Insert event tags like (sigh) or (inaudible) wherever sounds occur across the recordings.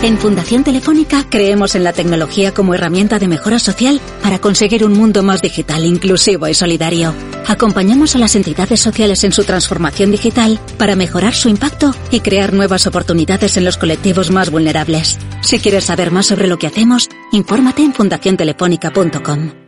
En Fundación Telefónica creemos en la tecnología como herramienta de mejora social para conseguir un mundo más digital, inclusivo y solidario. Acompañamos a las entidades sociales en su transformación digital para mejorar su impacto y crear nuevas oportunidades en los colectivos más vulnerables. Si quieres saber más sobre lo que hacemos, infórmate en fundaciontelefónica.com.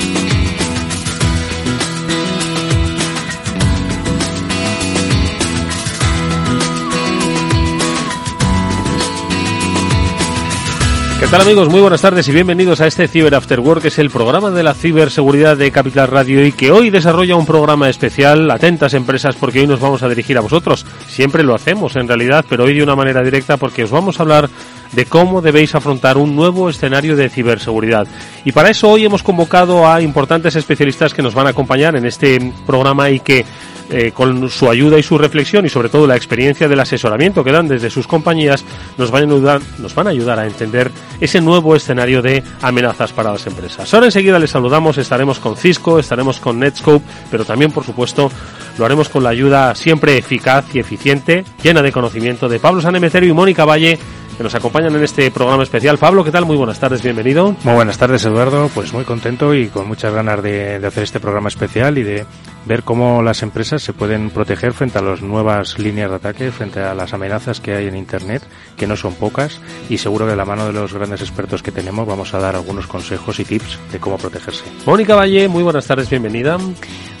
¿Qué tal amigos? Muy buenas tardes y bienvenidos a este Cyber After Work, que es el programa de la ciberseguridad de Capital Radio y que hoy desarrolla un programa especial, atentas empresas, porque hoy nos vamos a dirigir a vosotros. Siempre lo hacemos en realidad, pero hoy de una manera directa porque os vamos a hablar de cómo debéis afrontar un nuevo escenario de ciberseguridad. Y para eso hoy hemos convocado a importantes especialistas que nos van a acompañar en este programa y que eh, con su ayuda y su reflexión y sobre todo la experiencia del asesoramiento que dan desde sus compañías nos van a ayudar, nos van a, ayudar a entender ese nuevo escenario de amenazas para las empresas. Ahora enseguida les saludamos, estaremos con Cisco, estaremos con Netscope, pero también por supuesto lo haremos con la ayuda siempre eficaz y eficiente, llena de conocimiento de Pablo Sanemeterio y Mónica Valle que nos acompañan en este programa especial. Pablo, ¿qué tal? Muy buenas tardes, bienvenido. Muy buenas tardes, Eduardo. Pues muy contento y con muchas ganas de, de hacer este programa especial y de ver cómo las empresas se pueden proteger frente a las nuevas líneas de ataque, frente a las amenazas que hay en Internet, que no son pocas, y seguro que de la mano de los grandes expertos que tenemos vamos a dar algunos consejos y tips de cómo protegerse. Mónica Valle, muy buenas tardes, bienvenida.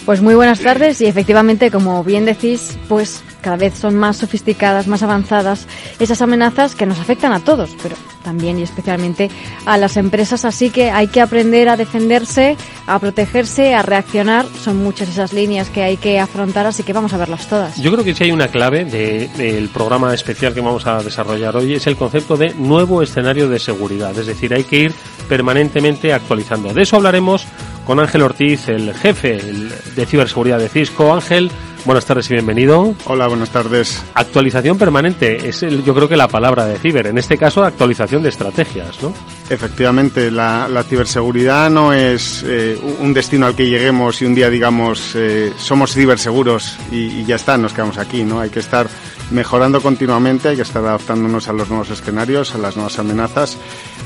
Pues muy buenas tardes y efectivamente, como bien decís, pues cada vez son más sofisticadas, más avanzadas esas amenazas que nos afectan a todos, pero también y especialmente a las empresas, así que hay que aprender a defenderse, a protegerse, a reaccionar. Son muchas esas líneas que hay que afrontar, así que vamos a verlas todas. Yo creo que sí hay una clave del programa especial que vamos a desarrollar hoy, es el concepto de nuevo escenario de seguridad, es decir, hay que ir permanentemente actualizando. De eso hablaremos con Ángel Ortiz, el jefe de ciberseguridad de Cisco. Ángel, Buenas tardes y bienvenido. Hola, buenas tardes. Actualización permanente es el, yo creo que la palabra de ciber. En este caso, actualización de estrategias, ¿no? Efectivamente, la, ciberseguridad no es eh, un destino al que lleguemos y un día digamos eh, somos ciberseguros y, y ya está, nos quedamos aquí, ¿no? Hay que estar mejorando continuamente, hay que estar adaptándonos a los nuevos escenarios, a las nuevas amenazas,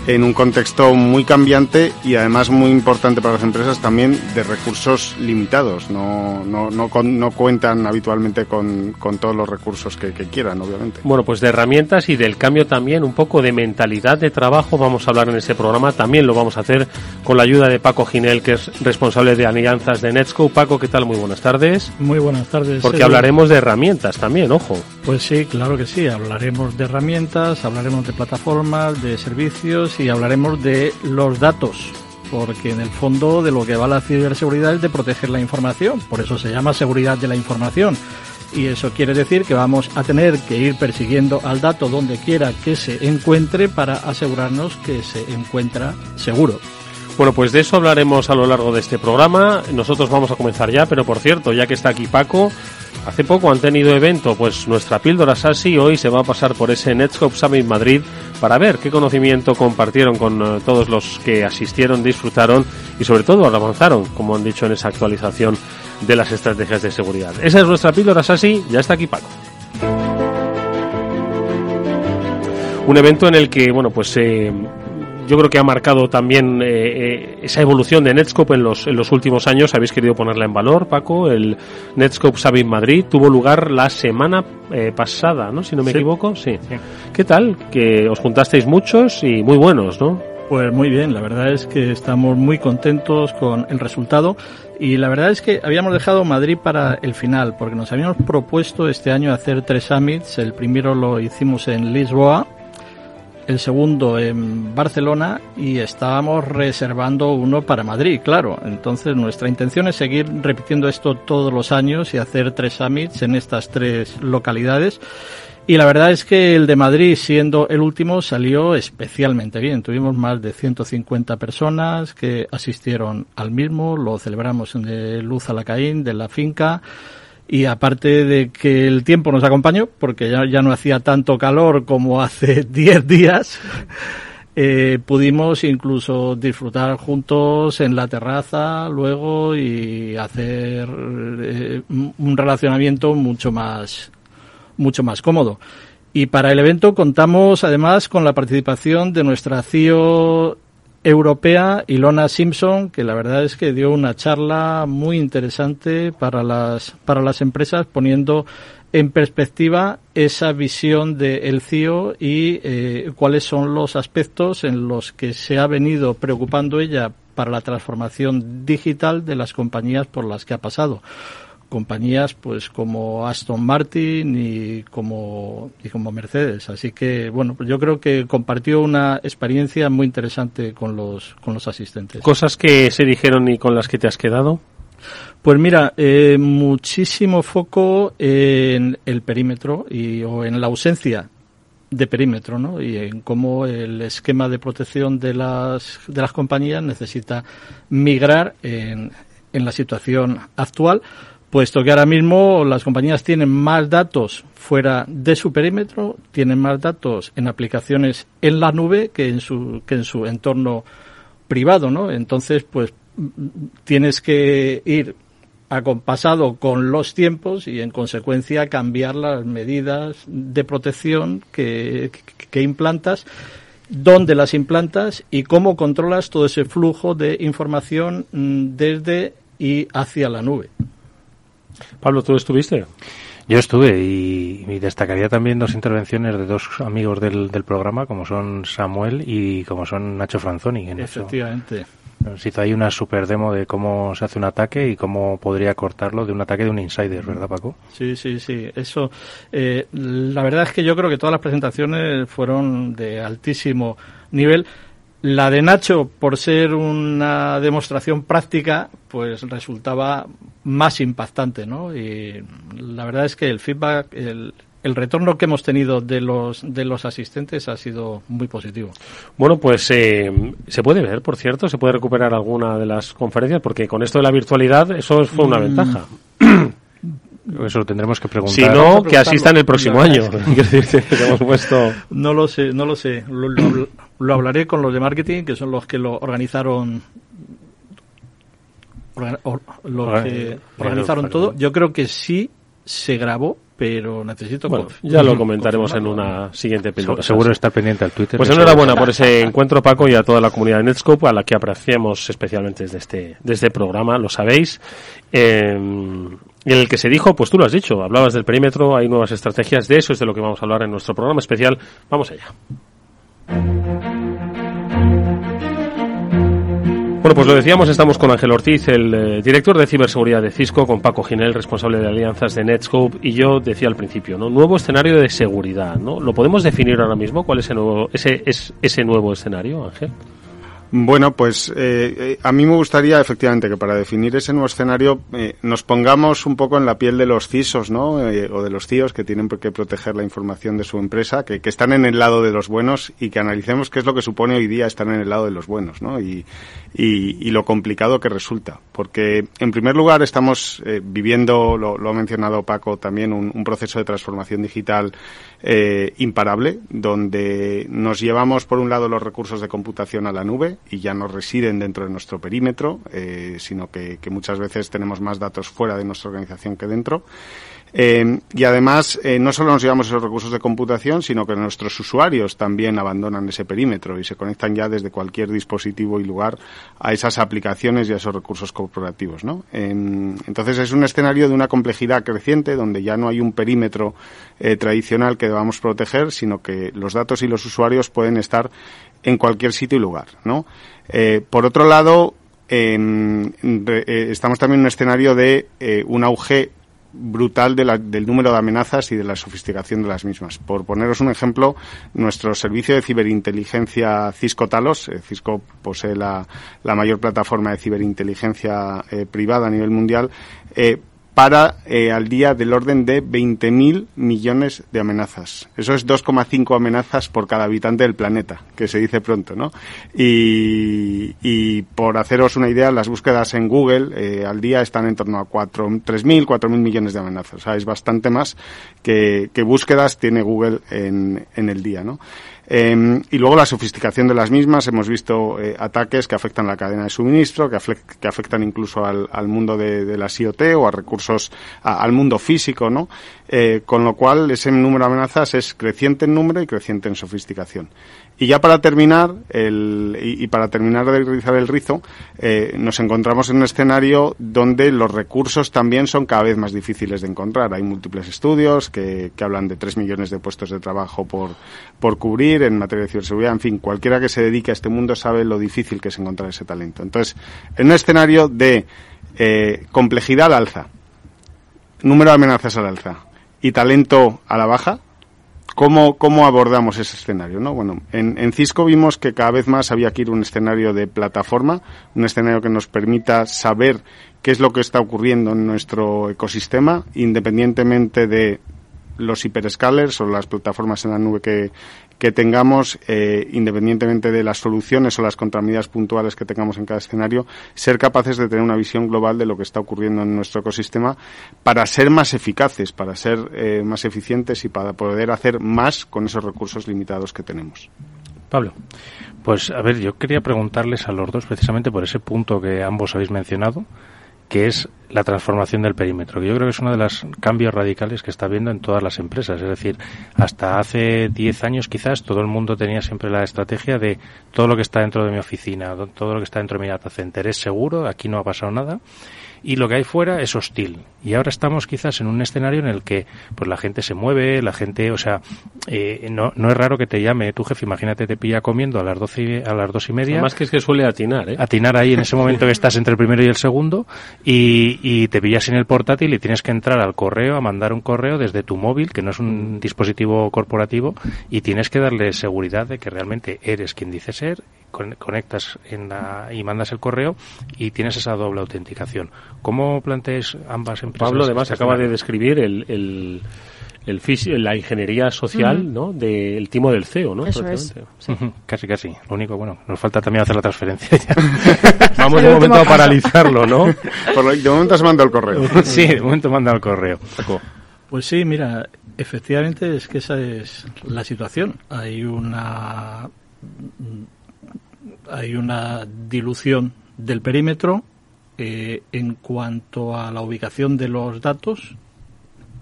en un contexto muy cambiante y además muy importante para las empresas también de recursos limitados. No, no, no, no cuentan habitualmente con, con, todos los recursos que, que, quieran, obviamente. Bueno, pues de herramientas y del cambio también, un poco de mentalidad de trabajo vamos a hablar en este programa. También lo vamos a hacer con la ayuda de Paco Ginel, que es responsable de alianzas de Netscope. Paco, ¿qué tal? Muy buenas tardes. Muy buenas tardes. Porque hablaremos de herramientas también, ojo. Pues sí, claro que sí. Hablaremos de herramientas, hablaremos de plataformas, de servicios y hablaremos de los datos. Porque en el fondo de lo que va la ciberseguridad es de proteger la información. Por eso se llama seguridad de la información. Y eso quiere decir que vamos a tener que ir persiguiendo al dato donde quiera que se encuentre para asegurarnos que se encuentra seguro. Bueno, pues de eso hablaremos a lo largo de este programa. Nosotros vamos a comenzar ya, pero por cierto, ya que está aquí Paco, Hace poco han tenido evento, pues nuestra píldora SASI hoy se va a pasar por ese Netscope Summit Madrid para ver qué conocimiento compartieron con eh, todos los que asistieron, disfrutaron y sobre todo avanzaron, como han dicho en esa actualización de las estrategias de seguridad. Esa es nuestra píldora SASI, ya está aquí Paco. Un evento en el que, bueno, pues se yo creo que ha marcado también eh, eh, esa evolución de Netscope en los, en los últimos años. Habéis querido ponerla en valor, Paco. El Netscope Summit Madrid tuvo lugar la semana eh, pasada, ¿no? Si no me equivoco. Sí. ¿Qué tal? Que os juntasteis muchos y muy buenos, ¿no? Pues muy bien, la verdad es que estamos muy contentos con el resultado y la verdad es que habíamos dejado Madrid para el final porque nos habíamos propuesto este año hacer tres summits. El primero lo hicimos en Lisboa, el segundo en Barcelona y estábamos reservando uno para Madrid, claro. Entonces nuestra intención es seguir repitiendo esto todos los años y hacer tres summits en estas tres localidades. Y la verdad es que el de Madrid, siendo el último, salió especialmente bien. Tuvimos más de 150 personas que asistieron al mismo, lo celebramos el Luz Alacaín de la finca y aparte de que el tiempo nos acompañó, porque ya, ya no hacía tanto calor como hace (laughs) 10 días, (laughs) eh, pudimos incluso disfrutar juntos en la terraza luego y hacer eh, un relacionamiento mucho más, mucho más cómodo. Y para el evento contamos además con la participación de nuestra CIO europea, Ilona Simpson, que la verdad es que dio una charla muy interesante para las, para las empresas, poniendo en perspectiva esa visión del CIO y eh, cuáles son los aspectos en los que se ha venido preocupando ella para la transformación digital de las compañías por las que ha pasado compañías pues como Aston Martin y como y como Mercedes. Así que bueno pues yo creo que compartió una experiencia muy interesante con los con los asistentes. Cosas que se dijeron y con las que te has quedado pues mira, eh, muchísimo foco en el perímetro y, o en la ausencia de perímetro, ¿no? Y en cómo el esquema de protección de las, de las compañías necesita migrar en, en la situación actual puesto que ahora mismo las compañías tienen más datos fuera de su perímetro, tienen más datos en aplicaciones en la nube que en su, que en su entorno privado, ¿no? Entonces, pues tienes que ir acompasado con los tiempos y en consecuencia cambiar las medidas de protección que, que implantas dónde las implantas y cómo controlas todo ese flujo de información mm, desde y hacia la nube. Pablo, ¿tú estuviste? Yo estuve y, destacaría también dos intervenciones de dos amigos del, programa, como son Samuel y como son Nacho Franzoni. En Efectivamente. Nos hizo ahí una super demo de cómo se hace un ataque y cómo podría cortarlo de un ataque de un insider, ¿verdad, Paco? Sí, sí, sí. Eso, eh, la verdad es que yo creo que todas las presentaciones fueron de altísimo nivel. La de Nacho, por ser una demostración práctica, pues resultaba más impactante, ¿no? Y la verdad es que el feedback, el, retorno que hemos tenido de los de los asistentes ha sido muy positivo. Bueno, pues eh, se puede ver, por cierto, se puede recuperar alguna de las conferencias, porque con esto de la virtualidad eso fue una mm. ventaja. Eso lo tendremos que preguntar. Si no, que asistan el próximo año. (laughs) No lo sé, no lo sé. Lo, hablaré con los de marketing, que son los que lo organizaron. los que organizaron todo. Yo creo que sí se grabó, pero necesito. Bueno, ya lo comentaremos en una siguiente película. Seguro estar pendiente al Twitter. Pues enhorabuena por ese (laughs) encuentro, Paco, y a toda la comunidad de Netscope, a la que apreciamos especialmente desde este, desde este programa, lo sabéis. Eh, en el que se dijo, pues tú lo has dicho, hablabas del perímetro, hay nuevas estrategias, de eso es de lo que vamos a hablar en nuestro programa especial. Vamos allá. Bueno, pues lo decíamos, estamos con Ángel Ortiz, el eh, director de ciberseguridad de Cisco, con Paco Ginel, responsable de alianzas de Netscope, y yo decía al principio, ¿no? Nuevo escenario de seguridad, ¿no? ¿Lo podemos definir ahora mismo? ¿Cuál es ese nuevo, ese, es, ese nuevo escenario, Ángel? Bueno, pues eh, eh, a mí me gustaría efectivamente que para definir ese nuevo escenario eh, nos pongamos un poco en la piel de los CISOs, ¿no? o de los CIOs que tienen que proteger la información de su empresa, que, que, están en el lado de los buenos y que analicemos qué es lo que supone hoy día estar en el lado de los buenos, ¿no? Y, y, y lo complicado que resulta. Porque, en primer lugar, estamos viviendo, lo, lo, ha mencionado Paco también, un, un proceso de transformación digital imparable, donde nos llevamos, por un lado, los recursos de computación a la nube, y ya no residen dentro de nuestro perímetro, eh, sino que, muchas veces tenemos más datos fuera de nuestra organización que dentro. Eh, y además, eh, no solo nos llevamos esos recursos de computación, sino que nuestros usuarios también abandonan ese perímetro y se conectan ya desde cualquier dispositivo y lugar a esas aplicaciones y a esos recursos corporativos. ¿no? Eh, entonces, es un escenario de una complejidad creciente donde ya no hay un perímetro eh, tradicional que debamos proteger, sino que los datos y los usuarios pueden estar en cualquier sitio y lugar. ¿no? Por otro lado, eh, estamos también en un escenario de un auge brutal de la, del número de amenazas y de la sofisticación de las mismas. Por poneros un ejemplo, nuestro servicio de ciberinteligencia Cisco Talos, eh, Cisco posee la, la, mayor plataforma de ciberinteligencia eh, privada a nivel mundial, eh, para eh, al día del orden de 20.000 millones de amenazas. Eso es 2,5 amenazas por cada habitante del planeta, que se dice pronto, ¿no? Y, y por haceros una idea, las búsquedas en Google eh, al día están en torno a 3.000, 4.000 millones de amenazas. O sea, es bastante más que, que búsquedas tiene Google en, en el día, ¿no? Eh, y luego la sofisticación de las mismas. Hemos visto eh, ataques que afectan la cadena de suministro, que, que afectan incluso al, mundo de, de, las IoT o a recursos, a, al mundo físico, ¿no? Eh, con lo cual, ese número de amenazas es creciente en número y creciente en sofisticación. Y ya para terminar, el, y, para terminar de rizar el rizo, eh, nos encontramos en un escenario donde los recursos también son cada vez más difíciles de encontrar. Hay múltiples estudios que, que hablan de tres millones de puestos de trabajo por, por cubrir en materia de ciberseguridad. En fin, cualquiera que se dedique a este mundo sabe lo difícil que es encontrar ese talento. Entonces, en un escenario de eh, complejidad al alza, número de amenazas al alza y talento a la baja, ¿Cómo, ¿Cómo abordamos ese escenario? ¿no? Bueno, en, Cisco vimos que cada vez más había que ir a un escenario de plataforma, un escenario que nos permita saber qué es lo que está ocurriendo en nuestro ecosistema, independientemente de los hiperscalers o las plataformas en la nube que, que tengamos, eh, independientemente de las soluciones o las contramedidas puntuales que tengamos en cada escenario, ser capaces de tener una visión global de lo que está ocurriendo en nuestro ecosistema para ser más eficaces, para ser eh, más eficientes y para poder hacer más con esos recursos limitados que tenemos. Pablo. Pues a ver, yo quería preguntarles a los dos precisamente por ese punto que ambos habéis mencionado, que es la transformación del perímetro, que yo creo que es uno de los cambios radicales que está habiendo en todas las empresas. Es decir, hasta hace 10 años quizás todo el mundo tenía siempre la estrategia de todo lo que está dentro de mi oficina, todo lo que está dentro de mi data center es seguro, aquí no ha pasado nada y lo que hay fuera es hostil. Y ahora estamos quizás en un escenario en el que pues la gente se mueve, la gente, o sea, eh, no, no es raro que te llame tu jefe, imagínate te pilla comiendo a las doce y, a las dos y media. Además que es que suele atinar, ¿eh? Atinar ahí en ese momento que estás entre el primero y el segundo y, y te pillas en el portátil y tienes que entrar al correo a mandar un correo desde tu móvil, que no es un dispositivo corporativo, y tienes que darle seguridad de que realmente eres quien dice ser conectas en la, y mandas el correo y tienes esa doble autenticación. ¿Cómo planteáis ambas empresas? Pablo además acaba de describir el, el, el la ingeniería social. ¿no? del timo del CEO, ¿no? Eso es. Sí. Casi, casi. Lo único, bueno, nos falta también hacer la transferencia. (laughs) Vamos de momento a paralizarlo, ¿no? Por lo, de momento se manda el correo. (laughs) sí, de momento manda el correo. Pues sí, mira, efectivamente es que esa es la situación. Hay una hay una dilución del perímetro eh, en cuanto a la ubicación de los datos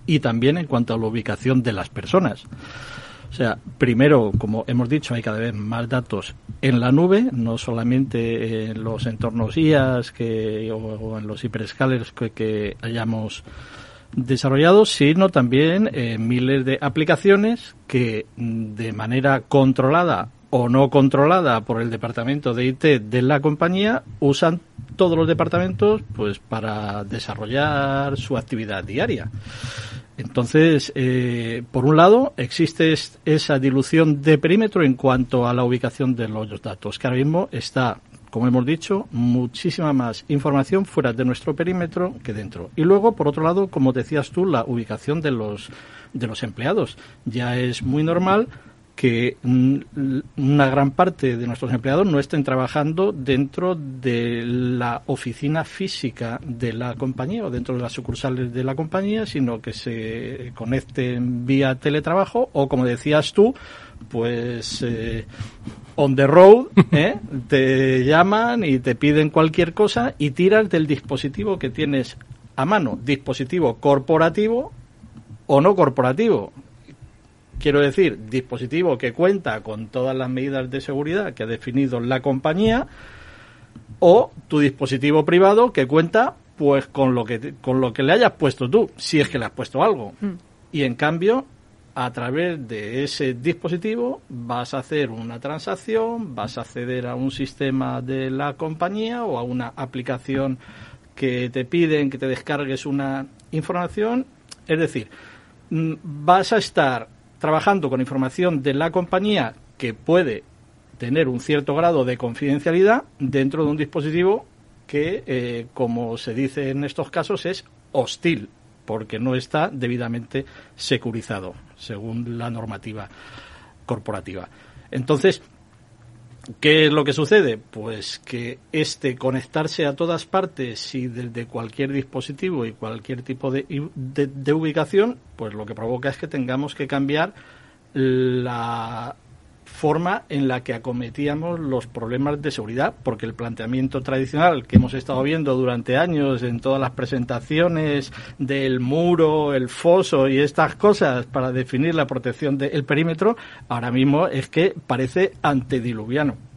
y también en cuanto a la ubicación de las personas. O sea, primero, como hemos dicho, hay cada vez más datos en la nube, no solamente en los entornos IAS que, o, en los hiperscalers que, que hayamos desarrollado, sino también en miles de aplicaciones que de manera controlada o no controlada por el departamento de IT de la compañía usan todos los departamentos pues para desarrollar su actividad diaria. Entonces, eh, por un lado, existe esa dilución de perímetro en cuanto a la ubicación de los datos, que ahora mismo está, como hemos dicho, muchísima más información fuera de nuestro perímetro que dentro. Y luego, por otro lado, como decías tú, la ubicación de los, de los empleados. Ya es muy normal que una gran parte de nuestros empleados no estén trabajando dentro de la oficina física de la compañía o dentro de las sucursales de la compañía, sino que se conecten vía teletrabajo o, como decías tú, pues eh, on the road, (laughs) ¿eh? te llaman y te piden cualquier cosa y tiras del dispositivo que tienes a mano, dispositivo corporativo o no corporativo. Quiero decir, dispositivo que cuenta con todas las medidas de seguridad que ha definido la compañía o tu dispositivo privado que cuenta pues con lo que con lo que le hayas puesto tú, si es que le has puesto algo. Mm. Y en cambio, a través de ese dispositivo vas a hacer una transacción, vas a acceder a un sistema de la compañía o a una aplicación que te piden que te descargues una información, es decir, mm, vas a estar trabajando con información de la compañía que puede tener un cierto grado de confidencialidad dentro de un dispositivo que, eh, como se dice en estos casos, es hostil, porque no está debidamente securizado, según la normativa corporativa. Entonces, ¿Qué es lo que sucede? Pues que este conectarse a todas partes y desde cualquier dispositivo y cualquier tipo de, de, ubicación, pues lo que provoca es que tengamos que cambiar la forma en la que acometíamos los problemas de seguridad, porque el planteamiento tradicional que hemos estado viendo durante años en todas las presentaciones del muro, el foso y estas cosas para definir la protección del perímetro, ahora mismo es que parece antediluviano.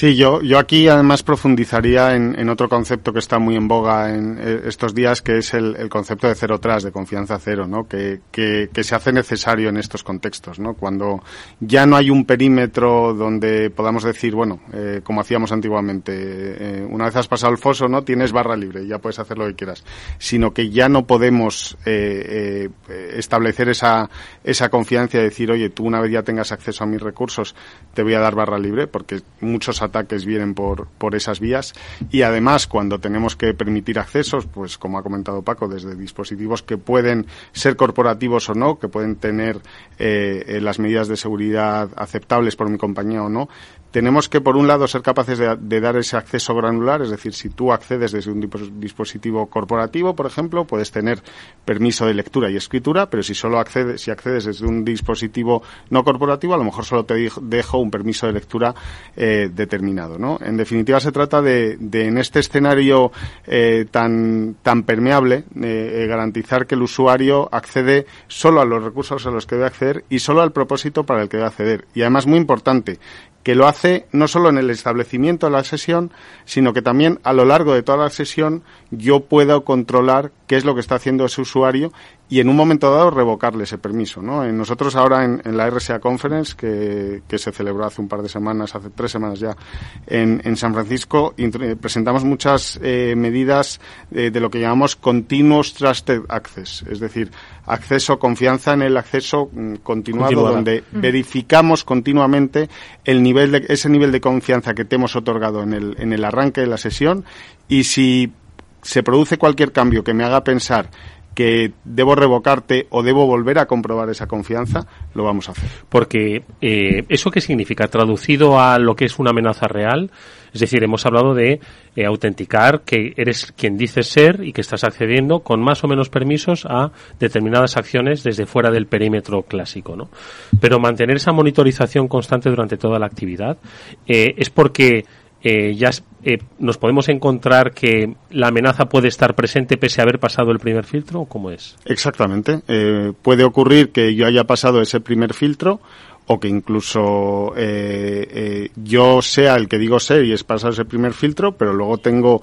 Sí, yo, yo aquí además profundizaría en, otro concepto que está muy en boga en eh, estos días, que es el, concepto de cero tras, de confianza cero, ¿no? Que, que, se hace necesario en estos contextos, ¿no? Cuando ya no hay un perímetro donde podamos decir, bueno, eh, como hacíamos antiguamente, eh, una vez has pasado el foso, ¿no? Tienes barra libre, ya puedes hacer lo que quieras, sino que ya no podemos establecer esa, esa confianza y decir, oye, tú una vez ya tengas acceso a mis recursos, te voy a dar barra libre, porque muchos ataques vienen por, por esas vías. Y además cuando tenemos que permitir accesos, pues como ha comentado Paco, desde dispositivos que pueden ser corporativos o no, que pueden tener eh, eh, las medidas de seguridad aceptables por mi compañía o no, tenemos que, por un lado, ser capaces de, dar ese acceso granular, es decir, si tú accedes desde un dispositivo corporativo, por ejemplo, puedes tener permiso de lectura y escritura, pero si solo accedes, si accedes desde un dispositivo no corporativo, a lo mejor solo te dejo un permiso de lectura eh, determinado, ¿no? En definitiva, se trata de, en este escenario eh, tan, tan permeable, eh, garantizar que el usuario accede solo a los recursos a los que debe acceder y solo al propósito para el que debe acceder. Y además, muy importante, que lo hace no solo en el establecimiento de la sesión, sino que también a lo largo de toda la sesión yo puedo controlar qué es lo que está haciendo ese usuario y en un momento dado revocarle ese permiso. ¿no? Nosotros ahora en, la RSA Conference, que, se celebró hace un par de semanas, hace tres semanas ya, en, San Francisco, presentamos muchas eh, medidas de lo que llamamos Continuous Trusted Access, es decir, acceso, confianza en el acceso mm, continuado, donde verificamos continuamente el nivel de, ese nivel de confianza que te hemos otorgado en el, en el arranque de la sesión y si se produce cualquier cambio que me haga pensar que debo revocarte o debo volver a comprobar esa confianza, lo vamos a hacer. Porque eh, eso qué significa traducido a lo que es una amenaza real, es decir, hemos hablado de eh, autenticar que eres quien dices ser y que estás accediendo con más o menos permisos a determinadas acciones desde fuera del perímetro clásico, ¿no? Pero mantener esa monitorización constante durante toda la actividad eh, es porque eh, ya eh, nos podemos encontrar que la amenaza puede estar presente pese a haber pasado el primer filtro o cómo es exactamente. Eh, puede ocurrir que yo haya pasado ese primer filtro o que incluso yo sea el que digo ser y es pasar ese primer filtro, pero luego tengo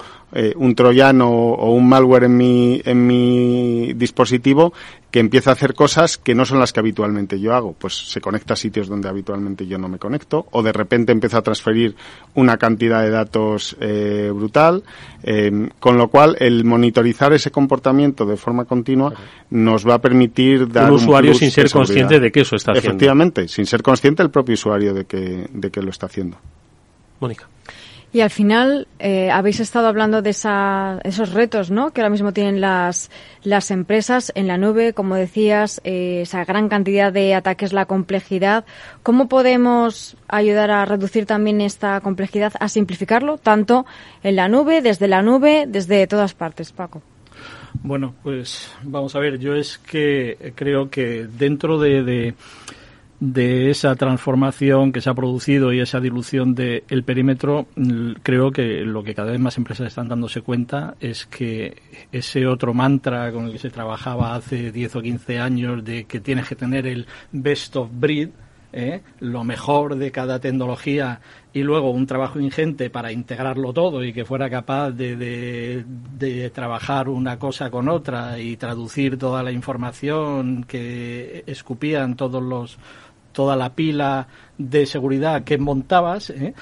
un troyano o un malware en mi, en mi dispositivo que empieza a hacer cosas que no son las que habitualmente yo hago. Pues se conecta a sitios donde habitualmente yo no me conecto, o de repente empieza a transferir una cantidad de datos eh, brutal, eh, con lo cual el monitorizar ese comportamiento de forma continua nos va a permitir dar un usuario sin ser consciente de que eso está haciendo. Efectivamente, sin ser consciente el propio usuario de que, de que lo está haciendo. Mónica. Y al final eh, habéis estado hablando de esa, esos retos ¿no? que ahora mismo tienen las, las empresas en la nube, como decías, eh, esa gran cantidad de ataques, la complejidad. ¿Cómo podemos ayudar a reducir también esta complejidad, a simplificarlo, tanto en la nube, desde la nube, desde todas partes, Paco? Bueno, pues vamos a ver, yo es que creo que dentro de de esa transformación que se ha producido y esa dilución del perímetro, creo que lo que cada vez más empresas están dándose cuenta es que ese otro mantra con el que se trabajaba hace 10 o 15 años de que tienes que tener el best of breed, ¿eh? lo mejor de cada tecnología y luego un trabajo ingente para integrarlo todo y que fuera capaz de, de, de, trabajar una cosa con otra y traducir toda la información que escupían todos los toda la pila de seguridad que montabas, ¿eh?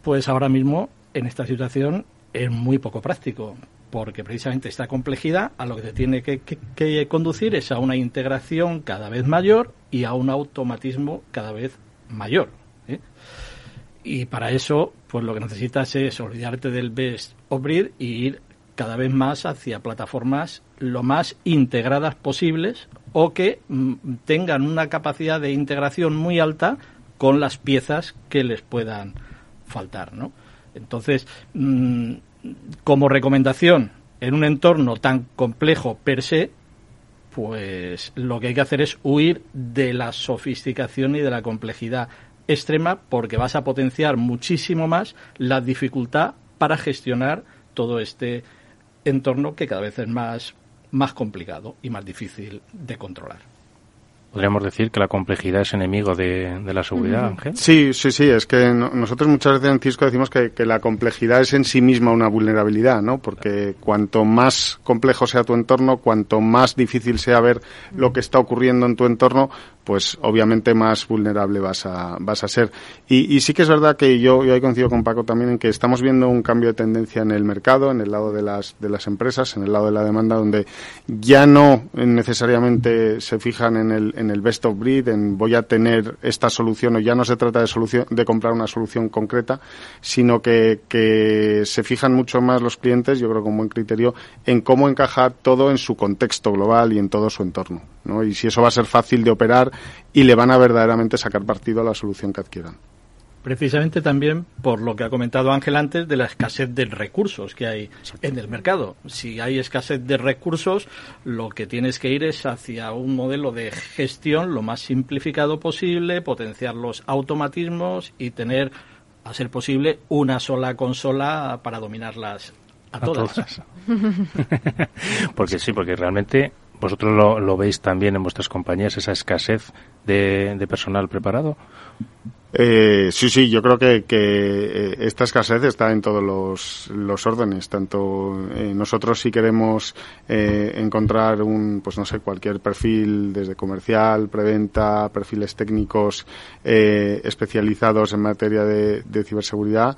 pues ahora mismo en esta situación es muy poco práctico, porque precisamente esta complejidad a lo que te tiene que, conducir es a una integración cada vez mayor y a un automatismo cada vez mayor. ¿eh? Y para eso, pues lo que necesitas es olvidarte del best of breed y ir cada vez más hacia plataformas lo más integradas posibles o que mm, tengan una capacidad de integración muy alta con las piezas que les puedan faltar, ¿no? Entonces, mm, como recomendación, en un entorno tan complejo per se, pues lo que hay que hacer es huir de la sofisticación y de la complejidad extrema porque vas a potenciar muchísimo más la dificultad para gestionar todo este entorno que cada vez es más más complicado y más difícil de controlar. Podríamos decir que la complejidad es enemigo de, la seguridad, Ángel. Sí, sí, sí. Es que nosotros muchas veces en Cisco decimos que, la complejidad es en sí misma una vulnerabilidad, ¿no? Porque cuanto más complejo sea tu entorno, cuanto más difícil sea ver lo que está ocurriendo en tu entorno, pues obviamente más vulnerable vas a, vas a ser. Y, sí que es verdad que yo, yo coincido con Paco también en que estamos viendo un cambio de tendencia en el mercado, en el lado de las, de las empresas, en el lado de la demanda, donde ya no necesariamente se fijan en el, en el best of breed, en voy a tener esta solución, o ya no se trata de, solución, de comprar una solución concreta, sino que, que se fijan mucho más los clientes, yo creo con buen criterio, en cómo encajar todo en su contexto global y en todo su entorno. ¿no? Y si eso va a ser fácil de operar y le van a verdaderamente sacar partido a la solución que adquieran. Precisamente también por lo que ha comentado Ángel antes de la escasez de recursos que hay en el mercado. Si hay escasez de recursos, lo que tienes que ir es hacia un modelo de gestión lo más simplificado posible, potenciar los automatismos y tener, a ser posible, una sola consola para dominarlas a, todas. (laughs) (laughs) porque sí, porque realmente ¿Vosotros lo, veis también en vuestras compañías, esa escasez de, personal preparado? Eh, sí, sí, yo creo que, eh, esta escasez está en todos los, los órdenes. Tanto eh, nosotros si queremos eh, encontrar un, pues no sé, cualquier perfil desde comercial, preventa, perfiles técnicos especializados en materia de, de ciberseguridad,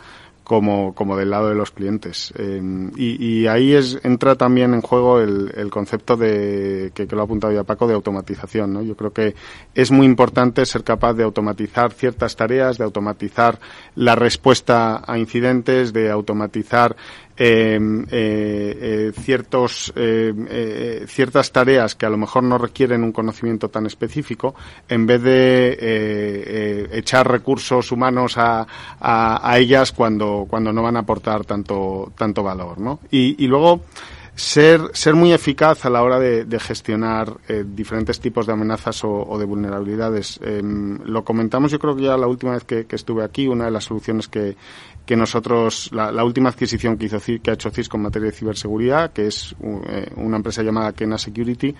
como, como del lado de los clientes. Eh, y, ahí es, entra también en juego el, el concepto de, que, que, lo ha apuntado ya Paco, de automatización. ¿no? Yo creo que es muy importante ser capaz de automatizar ciertas tareas, de automatizar la respuesta a incidentes, de automatizar ciertos, em, eh, ciertas tareas que a lo mejor no requieren un conocimiento tan específico, en vez de echar recursos humanos a, a, ellas cuando, cuando no van a aportar tanto, tanto valor. ¿no? Y, y luego, ser, ser muy eficaz a la hora de, gestionar diferentes tipos de amenazas o, de vulnerabilidades. Em, lo comentamos yo creo que ya la última vez que, estuve aquí, una de las soluciones que, que nosotros, la, última adquisición que, hizo, que ha hecho Cisco en materia de ciberseguridad, que es eh, una empresa llamada Kena Security,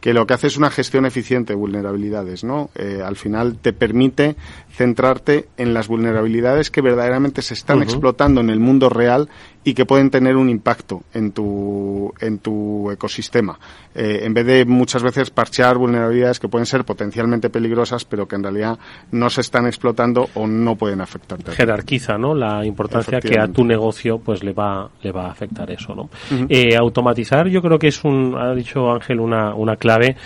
que lo que hace es una gestión eficiente de vulnerabilidades, ¿no? Eh, al final te permite centrarte en las vulnerabilidades que verdaderamente se están explotando en el mundo real y que pueden tener un impacto en tu, en tu ecosistema. Eh, en vez de muchas veces parchear vulnerabilidades que pueden ser potencialmente peligrosas, pero que en realidad no se están explotando o no pueden afectarte. Jerarquiza, ¿no? La importancia que a tu negocio pues le va, le va a afectar eso, ¿no? Eh, automatizar yo creo que es un, ha dicho Ángel, una, una clave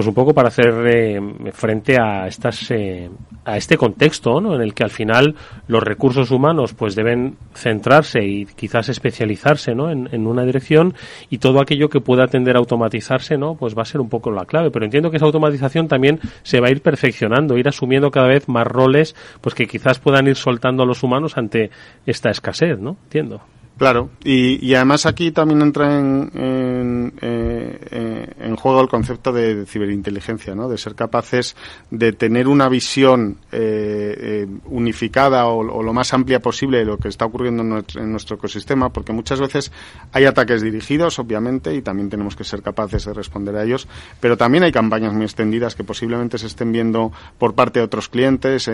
pues un poco para hacer eh, frente a estas eh, a este contexto ¿no? en el que al final los recursos humanos pues deben centrarse y quizás especializarse ¿no? en, en, una dirección y todo aquello que pueda tender a automatizarse no pues va a ser un poco la clave pero entiendo que esa automatización también se va a ir perfeccionando ir asumiendo cada vez más roles pues que quizás puedan ir soltando a los humanos ante esta escasez no entiendo Claro, y, y, además aquí también entra en, eh, juego el concepto de, ciberinteligencia, ¿no? de ser capaces de tener una visión eh, eh, unificada o, lo más amplia posible de lo que está ocurriendo en nuestro, en nuestro, ecosistema, porque muchas veces hay ataques dirigidos, obviamente, y también tenemos que ser capaces de responder a ellos, pero también hay campañas muy extendidas que posiblemente se estén viendo por parte de otros clientes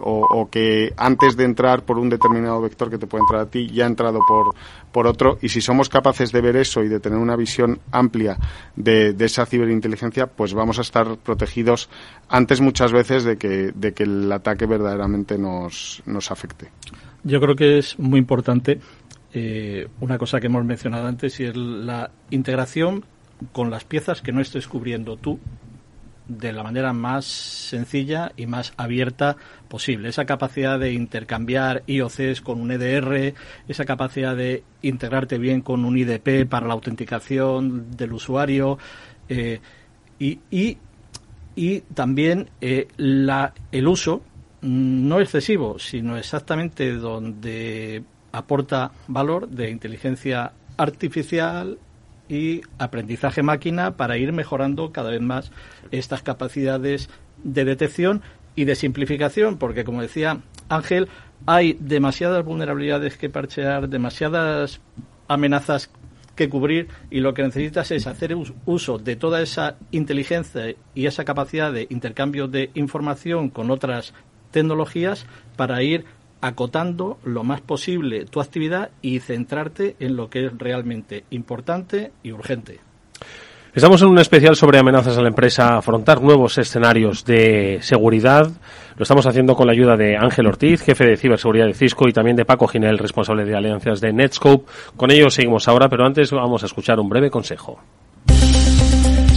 o, o que antes de entrar por un determinado vector que te puede entrar a ti, ya entra por, por otro. Y si somos capaces de ver eso y de tener una visión amplia de, de, esa ciberinteligencia, pues vamos a estar protegidos antes muchas veces de que, de que el ataque verdaderamente nos, nos afecte. Yo creo que es muy importante eh, una cosa que hemos mencionado antes y es la integración con las piezas que no estés cubriendo tú de la manera más sencilla y más abierta posible. Esa capacidad de intercambiar IOCs con un EDR, esa capacidad de integrarte bien con un IDP para la autenticación del usuario eh, y, y, también eh, la, el uso mm, no excesivo, sino exactamente donde aporta valor de inteligencia artificial y aprendizaje máquina para ir mejorando cada vez más estas capacidades de detección y de simplificación, porque como decía Ángel, hay demasiadas vulnerabilidades que parchear, demasiadas amenazas que cubrir y lo que necesitas es hacer uso de toda esa inteligencia y esa capacidad de intercambio de información con otras tecnologías para ir acotando lo más posible tu actividad y centrarte en lo que es realmente importante y urgente. Estamos en un especial sobre amenazas a la empresa, afrontar nuevos escenarios de seguridad. Lo estamos haciendo con la ayuda de Ángel Ortiz, jefe de ciberseguridad de Cisco, y también de Paco Ginel, responsable de alianzas de Netscope. Con ellos seguimos ahora, pero antes vamos a escuchar un breve consejo.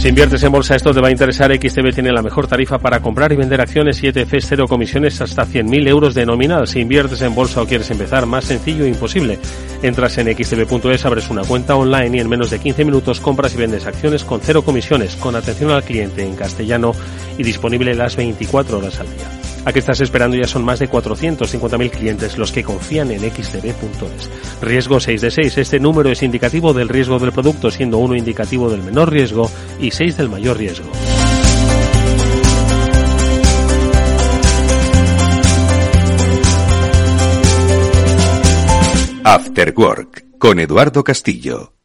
Si inviertes en bolsa, esto te va a interesar. XTB tiene la mejor tarifa para comprar y vender acciones y ETFs cero comisiones hasta 100.000 euros de nominal. Si inviertes en bolsa o quieres empezar, más sencillo e imposible. Entras en xtb.es, abres una cuenta online y en menos de 15 minutos compras y vendes acciones con cero comisiones, con atención al cliente en castellano y disponible las 24 horas al día. ¿A qué estás esperando? Ya son más de 450.000 clientes los que confían en xtb.es. Riesgo 6 de 6. Este número es indicativo del riesgo del producto, siendo uno indicativo del menor riesgo y 6 del mayor riesgo. After Work con Eduardo Castillo.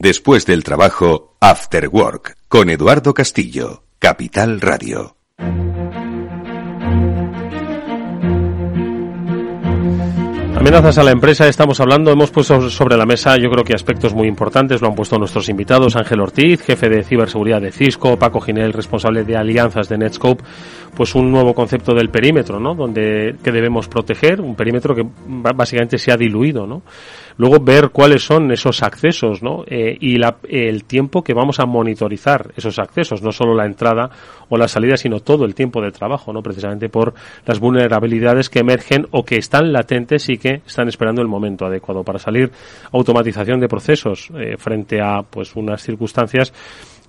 Después del trabajo, After Work, con Eduardo Castillo, Capital Radio. Amenazas a la empresa, estamos hablando, hemos puesto sobre la mesa yo creo que aspectos muy importantes, lo han puesto nuestros invitados, Ángel Ortiz, jefe de ciberseguridad de Cisco, Paco Ginel, responsable de alianzas de Netscope, pues un nuevo concepto del perímetro, ¿no? Donde, que debemos proteger, un perímetro que básicamente se ha diluido, ¿no? Luego ver cuáles son esos accesos, ¿no? Eh, y la, el tiempo que vamos a monitorizar esos accesos, no solo la entrada o la salida, sino todo el tiempo de trabajo, ¿no? Precisamente por las vulnerabilidades que emergen o que están latentes y que están esperando el momento adecuado para salir. Automatización de procesos eh, frente a, pues, unas circunstancias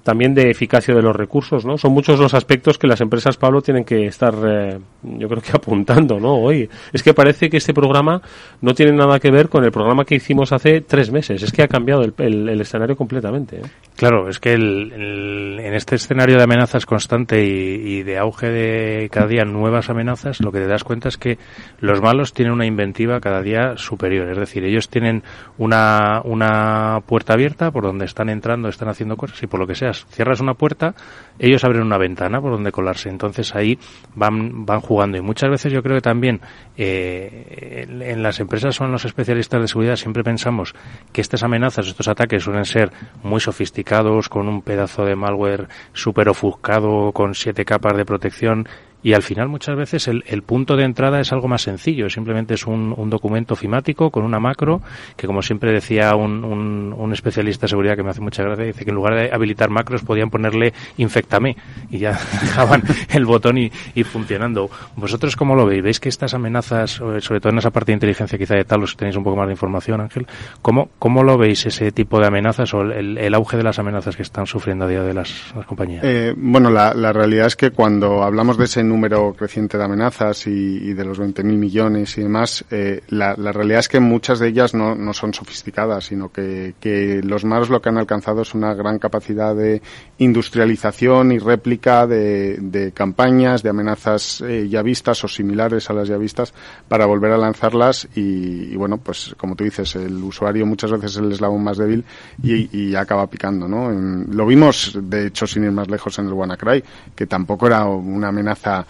también de eficacia de los recursos, ¿no? Son muchos los aspectos que las empresas, Pablo, tienen que estar, eh, yo creo que (laughs) apuntando, ¿no? Hoy. Es que parece que este programa no tiene nada que ver con el programa que hicimos hace tres meses. Es que ha cambiado el, escenario completamente. ¿eh? Claro, es que el, en este escenario de amenazas constante y, y, de auge de cada día nuevas amenazas, lo que te das cuenta es que los malos tienen una inventiva cada día superior. Es decir, ellos tienen una, una puerta abierta por donde están entrando, están haciendo cosas y por lo que sea cierras una puerta, ellos abren una ventana por donde colarse. Entonces ahí van, van jugando. Y muchas veces yo creo que también eh, en las empresas o en los especialistas de seguridad siempre pensamos que estas amenazas, estos ataques suelen ser muy sofisticados, con un pedazo de malware súper ofuscado, con siete capas de protección y al final muchas veces el, el, punto de entrada es algo más sencillo, simplemente es un, un, documento ofimático con una macro que como siempre decía un, un, un, especialista de seguridad que me hace mucha gracia, dice que en lugar de habilitar macros podían ponerle infectame y ya (laughs) dejaban el botón y, y, funcionando. ¿Vosotros cómo lo veis? ¿Veis que estas amenazas, sobre todo en esa parte de inteligencia quizá de tal, los que tenéis un poco más de información Ángel, ¿cómo, cómo lo veis ese tipo de amenazas o el, auge de las amenazas que están sufriendo a día de las, las compañías? Eh, bueno, la, realidad es que cuando hablamos de número creciente de amenazas y, y de los 20.000 millones y demás, eh, la, la, realidad es que muchas de ellas no, no son sofisticadas, sino que, que, los malos lo que han alcanzado es una gran capacidad de industrialización y réplica de, de campañas, de amenazas eh, ya vistas o similares a las ya vistas para volver a lanzarlas y, y, bueno, pues como tú dices, el usuario muchas veces es el eslabón más débil y, y acaba picando, ¿no? En, lo vimos, de hecho, sin ir más lejos en el WannaCry, que tampoco era una amenaza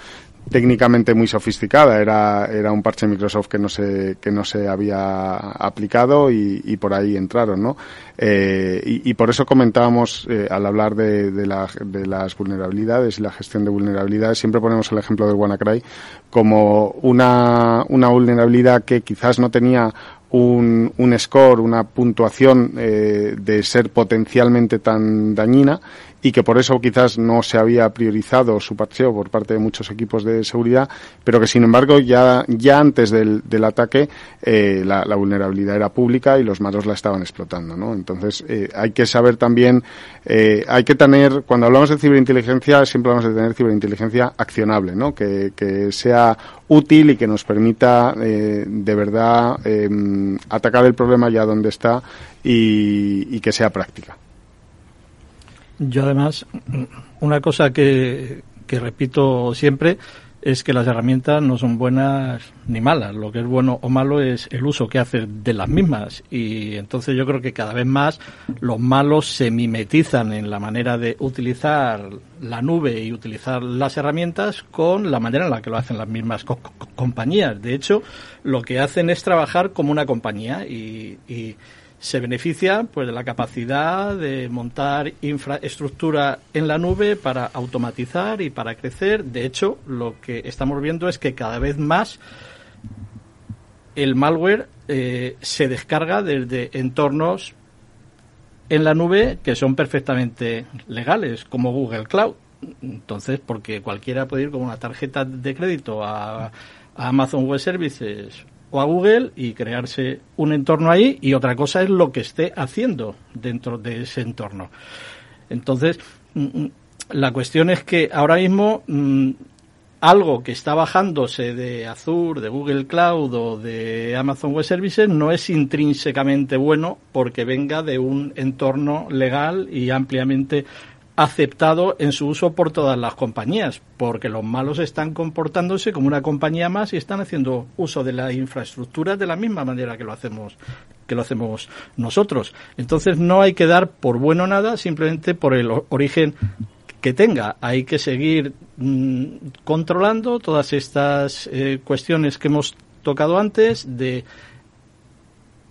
técnicamente muy sofisticada. Era, era un parche Microsoft que no se, que no se había aplicado y, por ahí entraron, ¿no? Eh, y, por eso comentábamos eh, al hablar de, de, la, de, las vulnerabilidades y la gestión de vulnerabilidades, siempre ponemos el ejemplo del WannaCry como una, una vulnerabilidad que quizás no tenía un, un score, una puntuación eh, de ser potencialmente tan dañina y que por eso quizás no se había priorizado su parcheo por parte de muchos equipos de seguridad, pero que sin embargo ya, ya antes del, del ataque eh, la, la, vulnerabilidad era pública y los malos la estaban explotando, ¿no? Entonces eh, hay que saber también, eh, hay que tener, cuando hablamos de ciberinteligencia siempre hablamos de tener ciberinteligencia accionable, ¿no? Que, que sea útil y que nos permita eh, de verdad em, atacar el problema ya donde está y, y que sea práctica. Yo además, una cosa que, que repito siempre es que las herramientas no son buenas ni malas. Lo que es bueno o malo es el uso que haces de las mismas. Y entonces yo creo que cada vez más los malos se mimetizan en la manera de utilizar la nube y utilizar las herramientas con la manera en la que lo hacen las mismas co compañías. De hecho, lo que hacen es trabajar como una compañía y, y se beneficia pues de la capacidad de montar infraestructura en la nube para automatizar y para crecer. De hecho, lo que estamos viendo es que cada vez más el malware eh, se descarga desde entornos en la nube que son perfectamente legales, como Google Cloud. Entonces, porque cualquiera puede ir con una tarjeta de crédito a Amazon Web Services o a Google y crearse un entorno ahí y otra cosa es lo que esté haciendo dentro de ese entorno. Entonces, mm, mm, la cuestión es que ahora mismo mmm, algo que está bajándose de Azure, de Google Cloud o de Amazon Web Services no es intrínsecamente bueno porque venga de un entorno legal y ampliamente aceptado en su uso por todas las compañías, porque los malos están comportándose como una compañía más y están haciendo uso de la infraestructura de la misma manera que lo hacemos que lo hacemos nosotros. Entonces no hay que dar por bueno nada simplemente por el origen que tenga. Hay que seguir mmm, controlando todas estas eh, cuestiones que hemos tocado antes de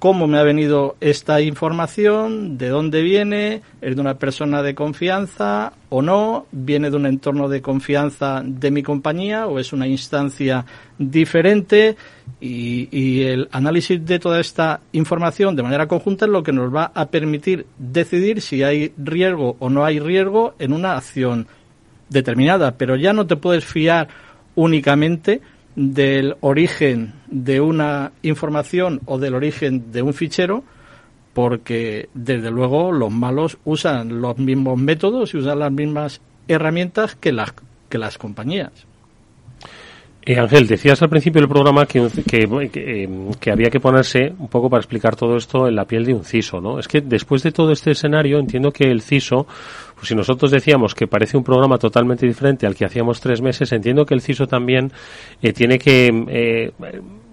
cómo me ha venido esta información, de dónde viene, es de una persona de confianza o no, viene de un entorno de confianza de mi compañía o es una instancia diferente. Y, y, el análisis de toda esta información de manera conjunta es lo que nos va a permitir decidir si hay riesgo o no hay riesgo en una acción determinada, pero ya no te puedes fiar únicamente del origen de una información o del origen de un fichero, porque desde luego los malos usan los mismos métodos y usan las mismas herramientas que las, que las compañías. Eh, Ángel, decías al principio del programa que, que, que, que, había que ponerse un poco para explicar todo esto en la piel de un CISO, ¿no? Es que después de todo este escenario entiendo que el CISO, pues si nosotros decíamos que parece un programa totalmente diferente al que hacíamos tres meses, entiendo que el CISO también eh, tiene que eh,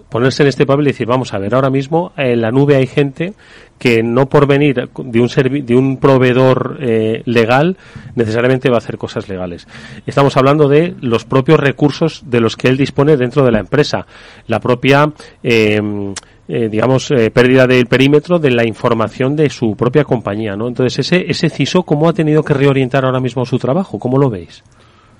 ponerse en este papel y decir, vamos a ver, ahora mismo en la nube hay gente que no por venir de un, de un proveedor eh, legal necesariamente va a hacer cosas legales. Estamos hablando de los propios recursos de los que él dispone dentro de la empresa, la propia eh, eh, digamos, eh, pérdida del perímetro de la información de su propia compañía, ¿no? Entonces, ese, ese CISO, ¿cómo ha tenido que reorientar ahora mismo su trabajo? ¿Cómo lo veis?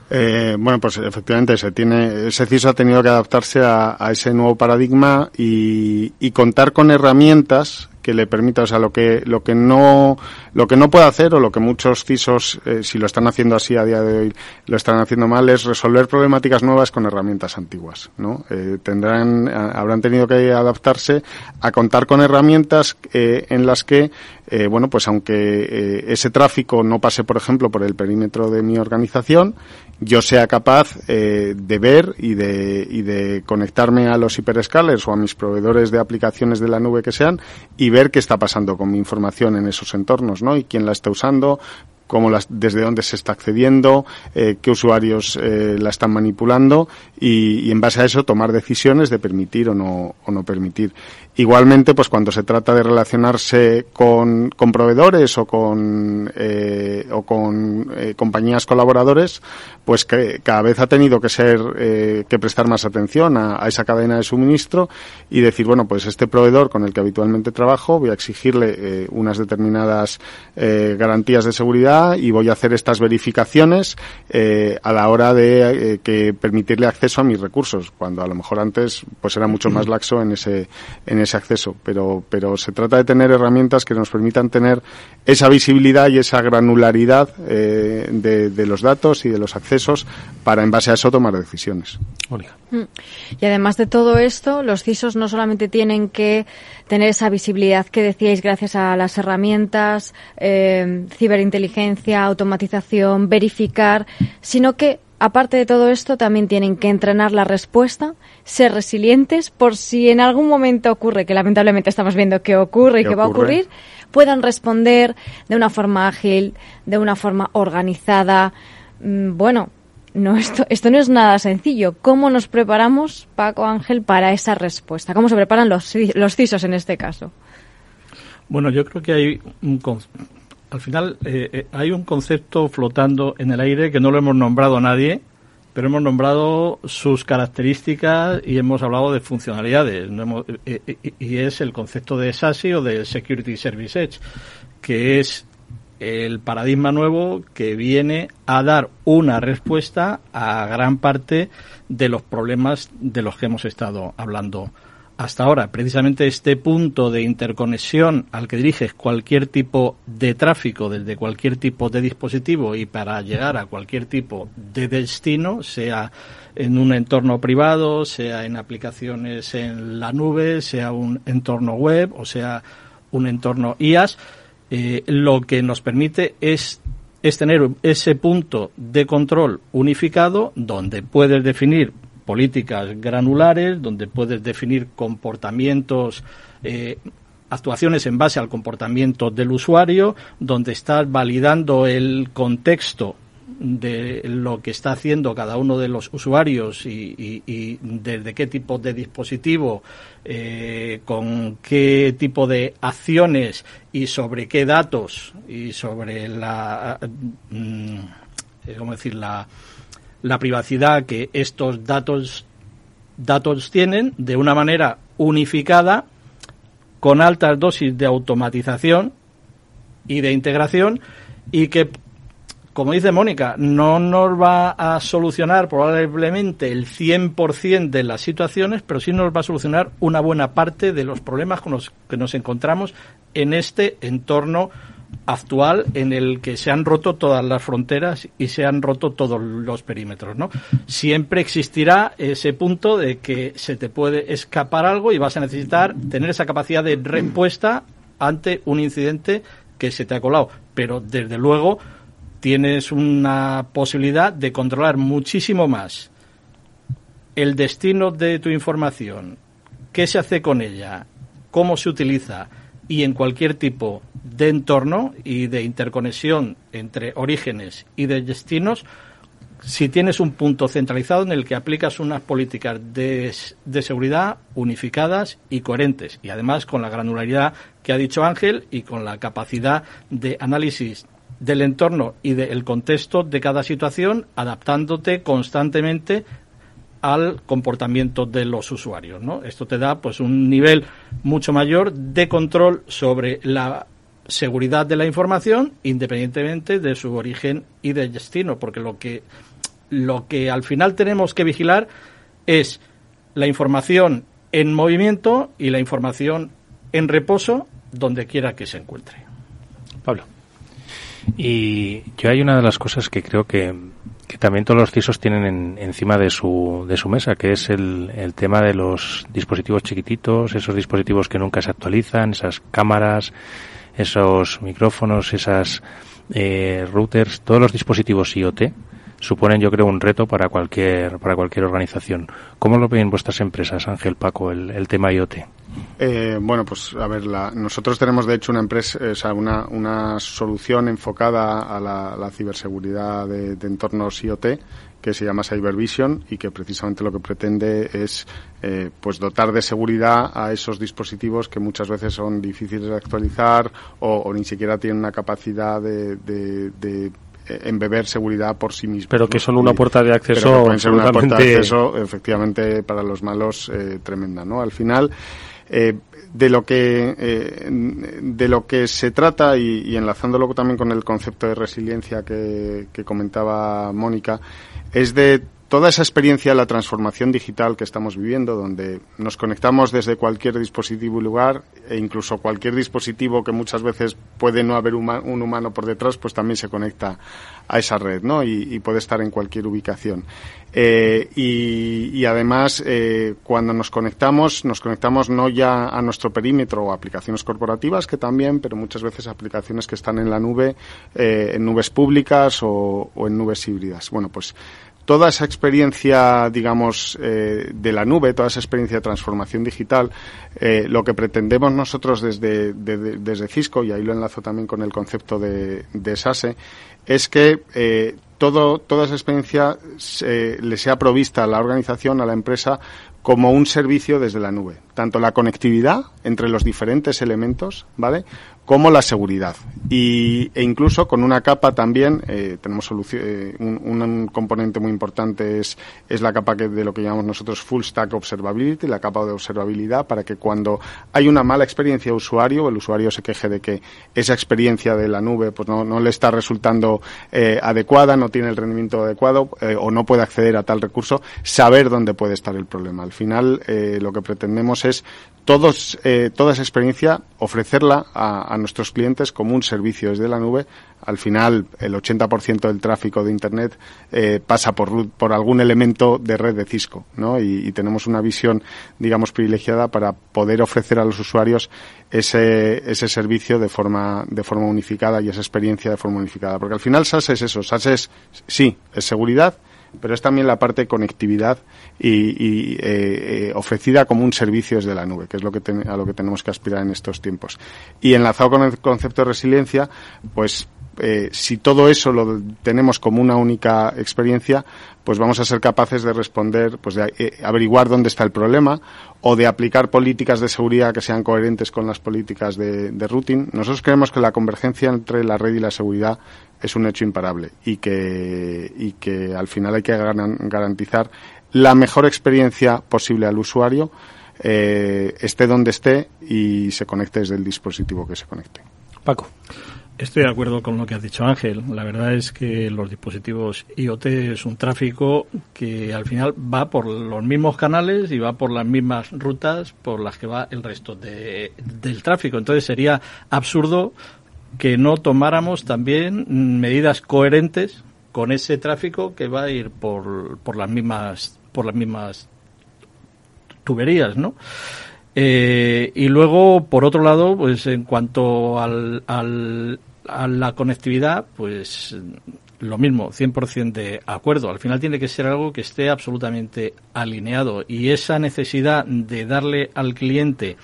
Eh, bueno, pues efectivamente se tiene, ese CISO ha tenido que adaptarse a, ese nuevo paradigma y, contar con herramientas que le permita, o sea, lo que, lo que no, lo que no puede hacer o lo que muchos CISOs, eh, si lo están haciendo así a día de hoy, lo están haciendo mal, es resolver problemáticas nuevas con herramientas antiguas, ¿no? Eh, tendrán, habrán tenido que adaptarse a contar con herramientas eh, en las que, eh, bueno, pues aunque eh, ese tráfico no pase, por ejemplo, por el perímetro de mi organización, yo sea capaz eh, de ver y de, y de conectarme a los hiperescalers o a mis proveedores de aplicaciones de la nube que sean y ver qué está pasando con mi información en esos entornos, ¿no? Y quién la está usando, cómo las, desde dónde se está accediendo, eh, qué usuarios eh, la están manipulando y, en base a eso tomar decisiones de permitir o no, o no permitir. Igualmente, pues cuando se trata de relacionarse con, con proveedores o con, eh, o con eh, compañías colaboradores, pues que cada vez ha tenido que ser, eh, que prestar más atención a, esa cadena de suministro y decir, bueno, pues este proveedor con el que habitualmente trabajo voy a exigirle unas determinadas garantías de seguridad y voy a hacer estas verificaciones eh, a la hora de eh, que permitirle acceso a mis recursos, cuando a lo mejor antes pues era mucho más laxo en ese, en ese acceso. Pero, pero se trata de tener herramientas que nos permitan tener esa visibilidad y esa granularidad eh, de, de, los datos y de los accesos para en base a eso tomar decisiones. Mm. Y además de todo esto, los CISOs no solamente tienen que tener esa visibilidad que decíais gracias a las herramientas, eh, ciberinteligencia, automatización, verificar, sino que aparte de todo esto también tienen que entrenar la respuesta, ser resilientes por si en algún momento ocurre, que lamentablemente estamos viendo que ocurre y que ocurre? va a ocurrir, puedan responder de una forma ágil, de una forma organizada. Mm, bueno, no, esto, esto no es nada sencillo. ¿Cómo nos preparamos, Paco Ángel, para esa respuesta? ¿Cómo se preparan los, los CISOs en este caso? Bueno, yo creo que hay un, al final eh, eh, hay un concepto flotando en el aire que no lo hemos nombrado a nadie, pero hemos nombrado sus características y hemos hablado de funcionalidades. No hemos, eh, eh y es el concepto de SASI o de Security Service Edge, que es el paradigma nuevo que viene a dar una respuesta a gran parte de los problemas de los que hemos estado hablando hasta ahora. Precisamente este punto de interconexión al que diriges cualquier tipo de tráfico desde cualquier tipo de dispositivo y para llegar a cualquier tipo de destino, sea en un entorno privado, sea en aplicaciones en la nube, sea un entorno web o sea un entorno IaaS, eh, lo que nos permite es, tener ese punto de control unificado donde puedes definir políticas granulares, donde puedes definir comportamientos, eh, actuaciones en base al comportamiento del usuario, donde estás validando el contexto de lo que está haciendo cada uno de los usuarios y, desde qué tipo de dispositivo, eh, con qué tipo de acciones y sobre qué datos y sobre la, mm, ¿cómo decir? La, la privacidad que estos datos datos tienen de una manera unificada con altas dosis de automatización y de integración y que como dice Mónica, no nos va a solucionar probablemente el 100% de las situaciones, pero sí nos va a solucionar una buena parte de los problemas con los que nos encontramos en este entorno actual en el que se han roto todas las fronteras y se han roto todos los perímetros, ¿no? Siempre existirá ese punto de que se te puede escapar algo y vas a necesitar tener esa capacidad de respuesta ante un incidente que se te ha colado, pero desde luego tienes una posibilidad de controlar muchísimo más el destino de tu información, qué se hace con ella, cómo se utiliza y en cualquier tipo de entorno y de interconexión entre orígenes y de destinos, si tienes un punto centralizado en el que aplicas unas políticas de, de, seguridad unificadas y coherentes, y además con la granularidad que ha dicho Ángel y con la capacidad de análisis del entorno y del contexto de cada situación, adaptándote constantemente al comportamiento de los usuarios, ¿no? Esto te da pues un nivel mucho mayor de control sobre la seguridad de la información independientemente de su origen y de destino, porque lo que lo que al final tenemos que vigilar es la información en movimiento y la información en reposo donde quiera que se encuentre. Pablo. Y yo hay una de las cosas que creo que, que también todos los CISOs tienen encima de su, de su mesa, que es el, el tema de los dispositivos chiquititos, esos dispositivos que nunca se actualizan, esas cámaras, esos micrófonos, esas eh, routers, todos los dispositivos IoT suponen, yo creo, un reto para cualquier, para cualquier organización. ¿Cómo lo ven vuestras empresas, Ángel, Paco, el, el tema IoT? Eh, bueno, pues a ver, la, nosotros tenemos de hecho una empresa, o sea, una, una solución enfocada a la, la ciberseguridad de, de, entornos IoT que se llama Cybervision y que precisamente lo que pretende es eh, pues dotar de seguridad a esos dispositivos que muchas veces son difíciles de actualizar o, o ni siquiera tienen una capacidad de, de, de embeber seguridad por sí mismo. Pero que son una puerta de acceso. pueden ser una puerta de acceso, efectivamente, para los malos eh, tremenda, ¿no? Al final, eh, de lo que eh, de lo que se trata y, y, enlazándolo también con el concepto de resiliencia que, que comentaba Mónica es de toda esa experiencia de la transformación digital que estamos viviendo, donde nos conectamos desde cualquier dispositivo y lugar, e incluso cualquier dispositivo que muchas veces puede no haber un humano por detrás, pues también se conecta a esa red, ¿no? Y, puede estar en cualquier ubicación. Eh, y, además, eh, cuando nos conectamos, nos conectamos no ya a nuestro perímetro o aplicaciones corporativas, que también, pero muchas veces aplicaciones que están en la nube, eh, en nubes públicas o en nubes híbridas. Bueno, pues toda esa experiencia, digamos, eh, de la nube, toda esa experiencia de transformación digital, eh, lo que pretendemos nosotros desde, de, desde Cisco, y ahí lo enlazo también con el concepto de, de SASE, es que eh, todo, toda esa experiencia se, le sea provista a la organización, a la empresa, como un servicio desde la nube. Tanto la conectividad entre los diferentes elementos, ¿vale? Como la seguridad. Y, e incluso con una capa también, eh, tenemos eh, un, un, componente muy importante es, es la capa que de lo que llamamos nosotros Full Stack Observability, la capa de observabilidad, para que cuando hay una mala experiencia de usuario, el usuario se queje de que esa experiencia de la nube pues no, no le está resultando eh, adecuada, no tiene el rendimiento adecuado eh, o no puede acceder a tal recurso, saber dónde puede estar el problema. Al final, eh, lo que pretendemos es todos, eh, toda esa experiencia ofrecerla a, a, nuestros clientes como un servicio desde la nube. Al final, el 80% del tráfico de Internet eh, pasa por, por algún elemento de red de Cisco, ¿no? Y, y, tenemos una visión, digamos, privilegiada para poder ofrecer a los usuarios ese, ese servicio de forma, de forma unificada y esa experiencia de forma unificada. Porque al final SAS es eso. SAS es, sí, es seguridad, pero es también la parte de conectividad y, y eh, eh, ofrecida como un servicio desde la nube, que es lo que a lo que tenemos que aspirar en estos tiempos. Y enlazado con el concepto de resiliencia, pues eh, si todo eso lo tenemos como una única experiencia, pues vamos a ser capaces de responder, pues de eh, averiguar dónde está el problema o de aplicar políticas de seguridad que sean coherentes con las políticas de, routing. Nosotros creemos que la convergencia entre la red y la seguridad es un hecho imparable y que, y que al final hay que garantizar la mejor experiencia posible al usuario eh, esté donde esté y se conecte desde el dispositivo que se conecte. Paco. Estoy de acuerdo con lo que ha dicho Ángel. La verdad es que los dispositivos IoT es un tráfico que al final va por los mismos canales y va por las mismas rutas por las que va el resto de, del tráfico. Entonces sería absurdo que no tomáramos también medidas coherentes con ese tráfico que va a ir por, por las mismas por las mismas tuberías, ¿no? Eh, y luego, por otro lado, pues en cuanto al, al, a la conectividad, pues lo mismo, 100% de acuerdo. Al final tiene que ser algo que esté absolutamente alineado y esa necesidad de darle al cliente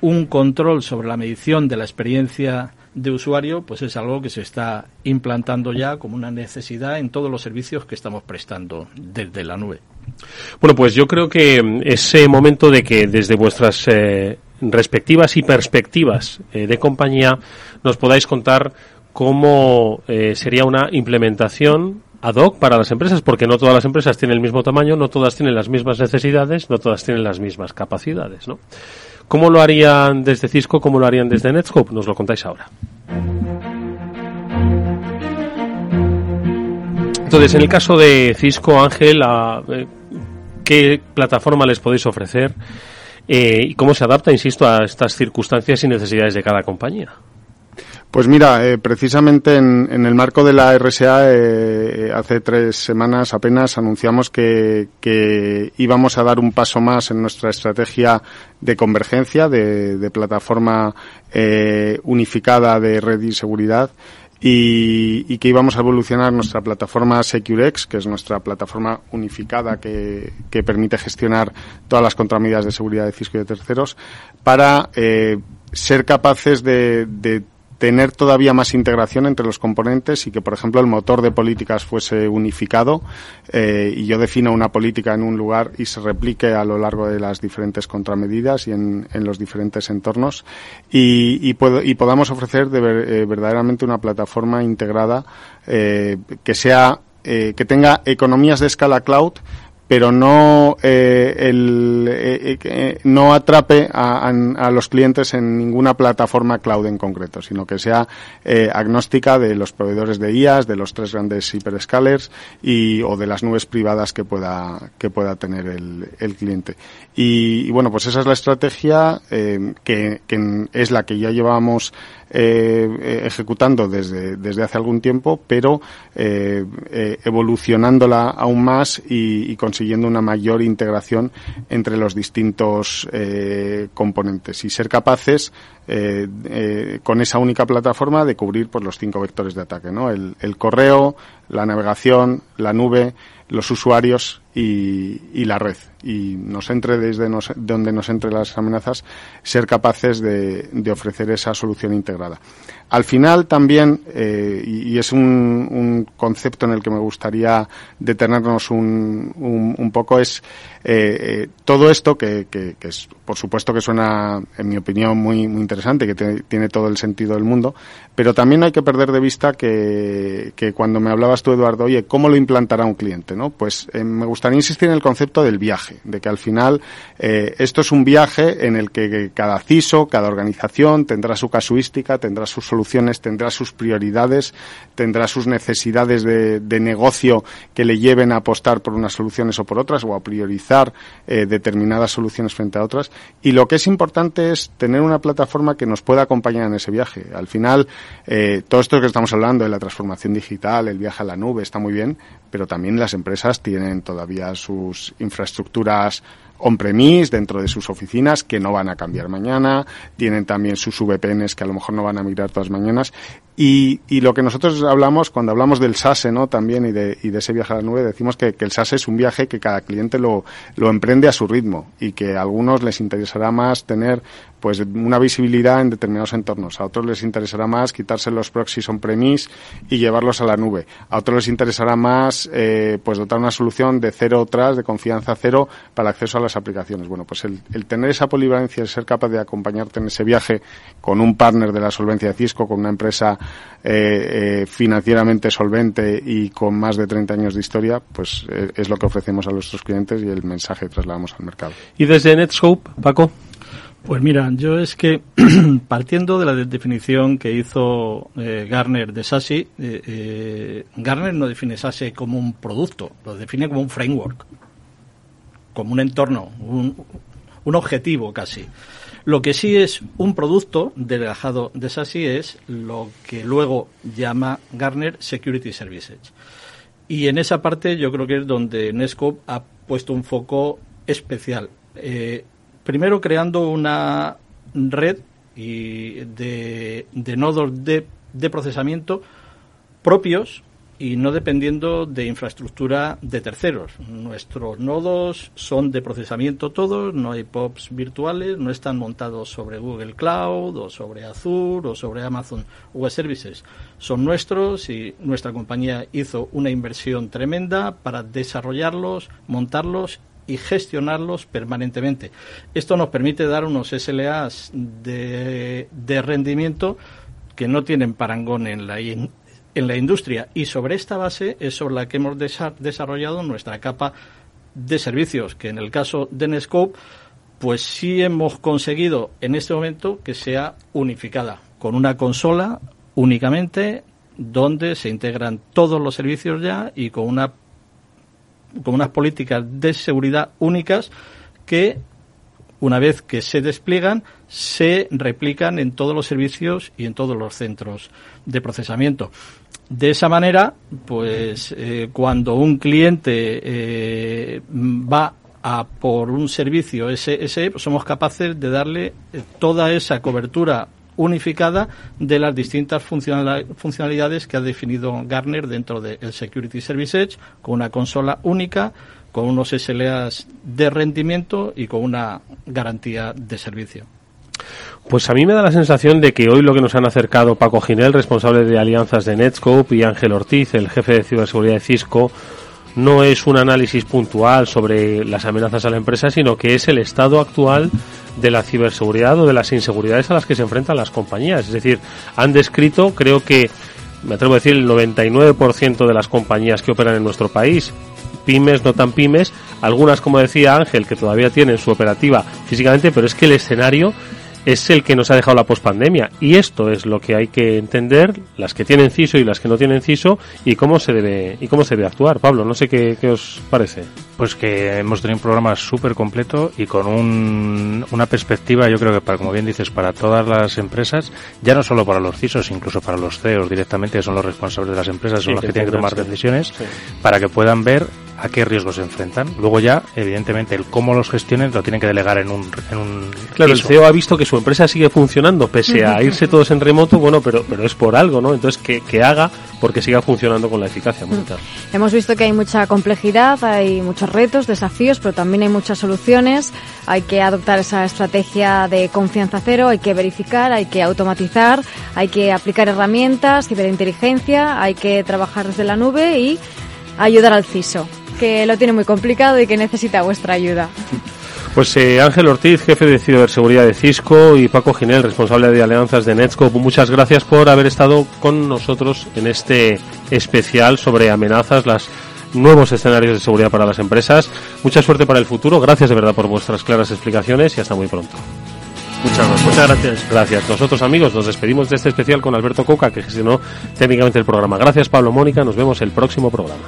un control sobre la medición de la experiencia de usuario, pues es algo que se está implantando ya como una necesidad en todos los servicios que estamos prestando desde la nube. Bueno, pues yo creo que ese momento de que desde vuestras eh, respectivas y perspectivas eh, de compañía nos podáis contar cómo eh, sería una implementación ad hoc para las empresas, porque no todas las empresas tienen el mismo tamaño, no todas tienen las mismas necesidades, no todas tienen las mismas capacidades, ¿no? ¿Cómo lo harían desde Cisco? ¿Cómo lo harían desde Netscope? Nos lo contáis ahora. Entonces, en el caso de Cisco, Ángel, eh, ¿qué plataforma les podéis ofrecer? Eh, ¿Y cómo se adapta, insisto, a estas circunstancias y necesidades de cada compañía? Pues mira, eh, precisamente en, el marco de la RSA, eh, hace tres semanas apenas anunciamos que, íbamos a dar un paso más en nuestra estrategia de convergencia, de, plataforma unificada de red y seguridad. Y, que íbamos a evolucionar nuestra plataforma SecureX, que es nuestra plataforma unificada que, permite gestionar todas las contramedidas de seguridad de Cisco y de terceros, para eh, ser capaces de, de tener todavía más integración entre los componentes y que, por ejemplo, el motor de políticas fuese unificado eh, y yo defino una política en un lugar y se replique a lo largo de las diferentes contramedidas y en, los diferentes entornos y, y, y podamos ofrecer de eh, verdaderamente una plataforma integrada eh, que sea que tenga economías de escala cloud pero no eh, el, eh, eh, no atrape a, los clientes en ninguna plataforma cloud en concreto, sino que sea agnóstica de los proveedores de IaaS, de los tres grandes hyperscalers y o de las nubes privadas que pueda que pueda tener el, el cliente. Y, bueno, pues esa es la estrategia que, que es la que ya llevamos eh, ejecutando desde, desde hace algún tiempo, pero eh, eh, evolucionándola aún más y, consiguiendo una mayor integración entre los distintos componentes y ser capaces con esa única plataforma de cubrir pues, los cinco vectores de ataque, ¿no? el, el correo, la navegación, la nube, los usuarios y, y, la red. Y nos entre desde donde nos entre las amenazas, ser capaces de, ofrecer esa solución integrada. Al final también, eh, y, es un, un, concepto en el que me gustaría detenernos un, un, un poco, es eh, eh, todo esto que, que, que, es, por supuesto que suena, en mi opinión, muy, muy interesante, que tiene, todo el sentido del mundo, pero también hay que perder de vista que, que cuando me hablabas tú, Eduardo, oye, ¿cómo lo implantará un cliente? Pues eh, me gustaría insistir en el concepto del viaje, de que al final eh, esto es un viaje en el que cada CISO, cada organización tendrá su casuística, tendrá sus soluciones, tendrá sus prioridades, tendrá sus necesidades de, negocio que le lleven a apostar por unas soluciones o por otras o a priorizar eh, determinadas soluciones frente a otras. Y lo que es importante es tener una plataforma que nos pueda acompañar en ese viaje. Al final, todo esto que estamos hablando de la transformación digital, el viaje a la nube, está muy bien, pero también las empresas tienen todavía sus infraestructuras on-premise dentro de sus oficinas que no van a cambiar mañana, tienen también sus VPNs que a lo mejor no van a migrar todas mañanas y, y lo que nosotros hablamos cuando hablamos del SASE, ¿no? También y de, y de ese viaje a la nube, decimos que, que el SASE es un viaje que cada cliente lo, lo emprende a su ritmo y que a algunos les interesará más tener pues una visibilidad en determinados entornos. A otros les interesará más quitarse los proxies on-premise y llevarlos a la nube. A otros les interesará más eh, pues dotar una solución de cero tras, de confianza cero para acceso a las aplicaciones. Bueno, pues el, tener esa polivalencia, el ser capaz de acompañarte en ese viaje con un partner de la solvencia de Cisco, con una empresa eh, eh, financieramente solvente y con más de 30 años de historia, pues eh, es lo que ofrecemos a nuestros clientes y el mensaje que trasladamos al mercado. ¿Y desde Netscope, Paco? Pues mira, yo es que (clears throat) partiendo de la definición que hizo eh, Garner de SASI, eh, eh, Garner no define SASI como un producto, lo define como un framework, como un entorno, un, un objetivo casi. Lo que sí es un producto delegado de SASI es lo que luego llama Garner Security Services. Y en esa parte yo creo que es donde Nescope ha puesto un foco especial. Eh, primero creando una red y de, nodos de, de procesamiento propios y no dependiendo de infraestructura de terceros. Nuestros nodos son de procesamiento todos, no hay POPs virtuales, no están montados sobre Google Cloud o sobre Azure o sobre Amazon Web Services. Son nuestros y nuestra compañía hizo una inversión tremenda para desarrollarlos, montarlos y gestionarlos permanentemente. Esto nos permite dar unos SLAs de, de rendimiento que no tienen parangón en la, en la industria y sobre esta base es sobre la que hemos desarrollado nuestra capa de servicios, que en el caso de Nescope, pues sí hemos conseguido en este momento que sea unificada, con una consola únicamente donde se integran todos los servicios ya y con una con unas políticas de seguridad únicas que una vez que se despliegan, se replican en todos los servicios y en todos los centros de procesamiento. De esa manera, pues eh, cuando un cliente eh, va a por un servicio ese, pues somos capaces de darle eh, toda esa cobertura unificada de las distintas funcionalidades que ha definido Gartner dentro del Security Service Edge, con una consola única, con unos SLAs de rendimiento y con una garantía de servicio. Pues a mí me da la sensación de que hoy lo que nos han acercado Paco Ginel, responsable de alianzas de Netscope, y Ángel Ortiz, el jefe de ciberseguridad de Cisco, no es un análisis puntual sobre las amenazas a la empresa, sino que es el estado actual de la ciberseguridad o de las inseguridades a las que se enfrentan las compañías. Es decir, han descrito, creo que, me atrevo a decir, el 99% de las compañías que operan en nuestro país, pymes, no tan pymes, algunas, como decía Ángel, que todavía tienen su operativa físicamente, pero es que el escenario es el que nos ha dejado la pospandemia. Y esto es lo que hay que entender, las que tienen CISO y las que no tienen CISO, y cómo se debe, y cómo se debe actuar. Pablo, no sé qué, qué os parece. Pues que hemos tenido un programa súper completo y con un, una perspectiva, yo creo que para, como bien dices, para todas las empresas, ya no solo para los CISOs, incluso para los CEOs directamente, que son los responsables de las empresas, son los que, tienen que tomar decisiones, para que puedan ver a qué riesgos se enfrentan. Luego ya, evidentemente, el cómo los gestionen lo tienen que delegar en un, en un Claro, el CEO ha visto que su empresa sigue funcionando, pese a (laughs) irse todos en remoto, bueno, pero, pero es por algo, ¿no? Entonces, que, que haga porque siga funcionando con la eficacia monetaria. Hemos visto que hay mucha complejidad, hay muchos retos, desafíos, pero también hay muchas soluciones. Hay que adoptar esa estrategia de confianza cero, hay que verificar, hay que automatizar, hay que aplicar herramientas, ciberinteligencia, hay que trabajar desde la nube y ayudar al CISO que lo tiene muy complicado y que necesita vuestra ayuda. Pues eh, Ángel Ortiz, jefe de ciberseguridad de Cisco, y Paco Ginel, responsable de alianzas de Netscope, muchas gracias por haber estado con nosotros en este especial sobre amenazas, los nuevos escenarios de seguridad para las empresas. Mucha suerte para el futuro. Gracias de verdad por vuestras claras explicaciones y hasta muy pronto. Muchas gracias. Muchas gracias. Gracias. Nosotros, amigos, nos despedimos de este especial con Alberto Coca, que gestionó técnicamente el programa. Gracias, Pablo Mónica. Nos vemos el próximo programa.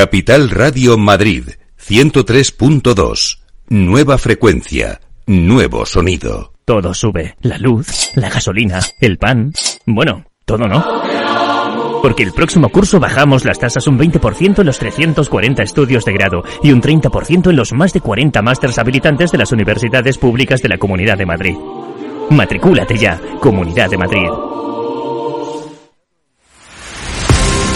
Capital Radio Madrid 103.2. Nueva frecuencia, nuevo sonido. Todo sube. La luz, la gasolina, el pan. Bueno, todo no. Porque el próximo curso bajamos las tasas un 20% en los 340 estudios de grado y un 30% en los más de 40 másters habilitantes de las universidades públicas de la Comunidad de Madrid. Matricúlate ya, Comunidad de Madrid.